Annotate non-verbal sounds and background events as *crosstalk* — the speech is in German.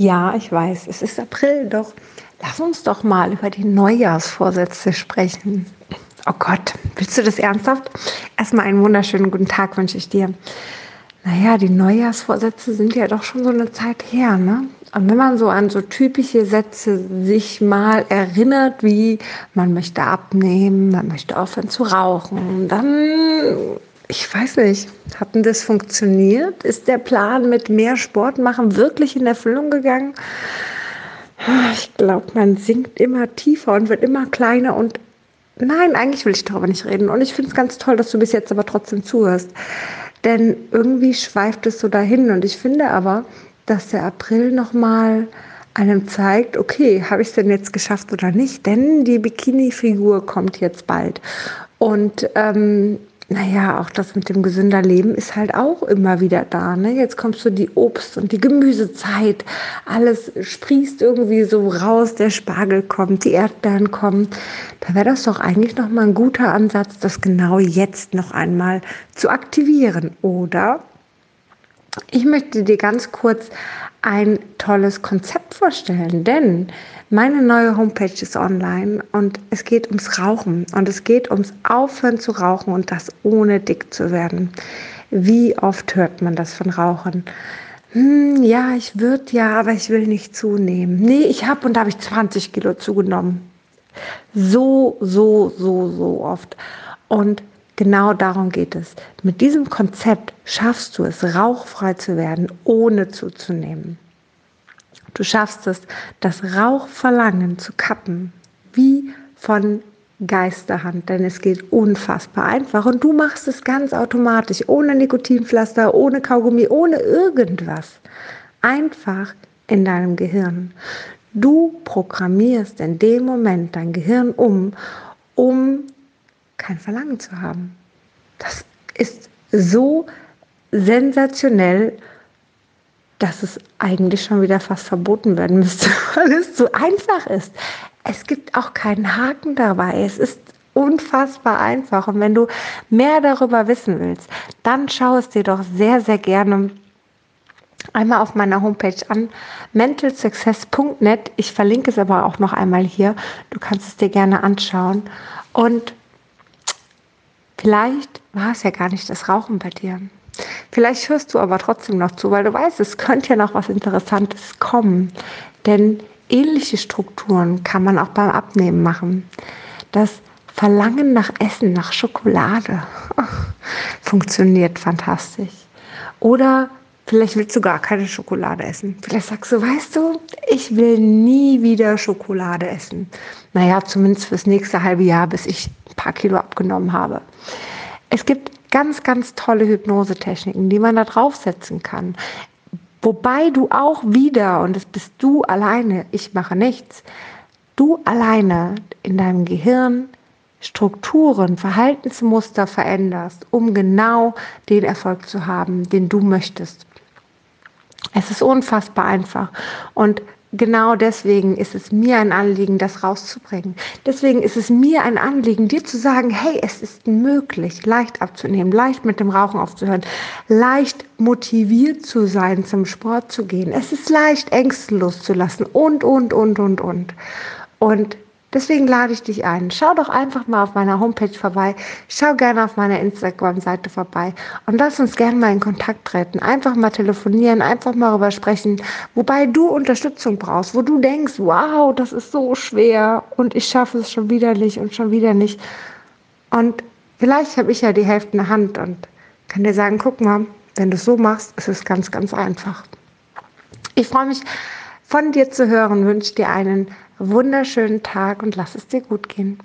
Ja, ich weiß, es ist April, doch lass uns doch mal über die Neujahrsvorsätze sprechen. Oh Gott, willst du das ernsthaft? Erstmal einen wunderschönen guten Tag wünsche ich dir. Naja, die Neujahrsvorsätze sind ja doch schon so eine Zeit her, ne? Und wenn man so an so typische Sätze sich mal erinnert, wie man möchte abnehmen, man möchte aufhören zu rauchen, dann ich weiß nicht, hat denn das funktioniert? Ist der Plan mit mehr Sport machen wirklich in Erfüllung gegangen? Ich glaube, man sinkt immer tiefer und wird immer kleiner und nein, eigentlich will ich darüber nicht reden. Und ich finde es ganz toll, dass du bis jetzt aber trotzdem zuhörst. Denn irgendwie schweift es so dahin und ich finde aber, dass der April nochmal einem zeigt, okay, habe ich es denn jetzt geschafft oder nicht? Denn die Bikini-Figur kommt jetzt bald. Und ähm, naja, auch das mit dem gesünder Leben ist halt auch immer wieder da. Ne? Jetzt kommst du die Obst- und die Gemüsezeit. Alles sprießt irgendwie so raus. Der Spargel kommt, die Erdbeeren kommen. Da wäre das doch eigentlich nochmal ein guter Ansatz, das genau jetzt noch einmal zu aktivieren. Oder ich möchte dir ganz kurz ein tolles Konzept vorstellen, denn meine neue Homepage ist online und es geht ums Rauchen und es geht ums Aufhören zu rauchen und das ohne dick zu werden. Wie oft hört man das von Rauchern? Hm, ja, ich würde ja, aber ich will nicht zunehmen. Nee, ich habe und da habe ich 20 Kilo zugenommen. So, so, so, so oft. Und genau darum geht es. Mit diesem Konzept schaffst du es, rauchfrei zu werden, ohne zuzunehmen. Du schaffst es, das Rauchverlangen zu kappen, wie von Geisterhand, denn es geht unfassbar einfach und du machst es ganz automatisch, ohne Nikotinpflaster, ohne Kaugummi, ohne irgendwas. Einfach in deinem Gehirn. Du programmierst in dem Moment dein Gehirn um, um kein Verlangen zu haben. Das ist so sensationell dass es eigentlich schon wieder fast verboten werden müsste, *laughs* weil es so einfach ist. Es gibt auch keinen Haken dabei. Es ist unfassbar einfach. Und wenn du mehr darüber wissen willst, dann schau es dir doch sehr, sehr gerne einmal auf meiner Homepage an, mentalsuccess.net. Ich verlinke es aber auch noch einmal hier. Du kannst es dir gerne anschauen. Und vielleicht war es ja gar nicht das Rauchen bei dir. Vielleicht hörst du aber trotzdem noch zu, weil du weißt, es könnte ja noch was Interessantes kommen. Denn ähnliche Strukturen kann man auch beim Abnehmen machen. Das Verlangen nach Essen, nach Schokolade *laughs* funktioniert fantastisch. Oder vielleicht willst du gar keine Schokolade essen. Vielleicht sagst du, weißt du, ich will nie wieder Schokolade essen. Naja, zumindest fürs nächste halbe Jahr, bis ich ein paar Kilo abgenommen habe. Es gibt ganz, ganz tolle Hypnosetechniken, die man da draufsetzen kann. Wobei du auch wieder, und das bist du alleine, ich mache nichts, du alleine in deinem Gehirn Strukturen, Verhaltensmuster veränderst, um genau den Erfolg zu haben, den du möchtest. Es ist unfassbar einfach. Und genau deswegen ist es mir ein Anliegen, das rauszubringen. Deswegen ist es mir ein Anliegen, dir zu sagen, hey, es ist möglich, leicht abzunehmen, leicht mit dem Rauchen aufzuhören, leicht motiviert zu sein, zum Sport zu gehen. Es ist leicht, Ängste loszulassen und, und, und, und, und. Und Deswegen lade ich dich ein. Schau doch einfach mal auf meiner Homepage vorbei. Schau gerne auf meiner Instagram-Seite vorbei und lass uns gerne mal in Kontakt treten. Einfach mal telefonieren, einfach mal darüber sprechen, wobei du Unterstützung brauchst, wo du denkst, wow, das ist so schwer und ich schaffe es schon wieder nicht und schon wieder nicht. Und vielleicht habe ich ja die Hälfte in der Hand und kann dir sagen, guck mal, wenn du es so machst, ist es ganz, ganz einfach. Ich freue mich, von dir zu hören, wünsche dir einen wunderschönen Tag und lass es dir gut gehen.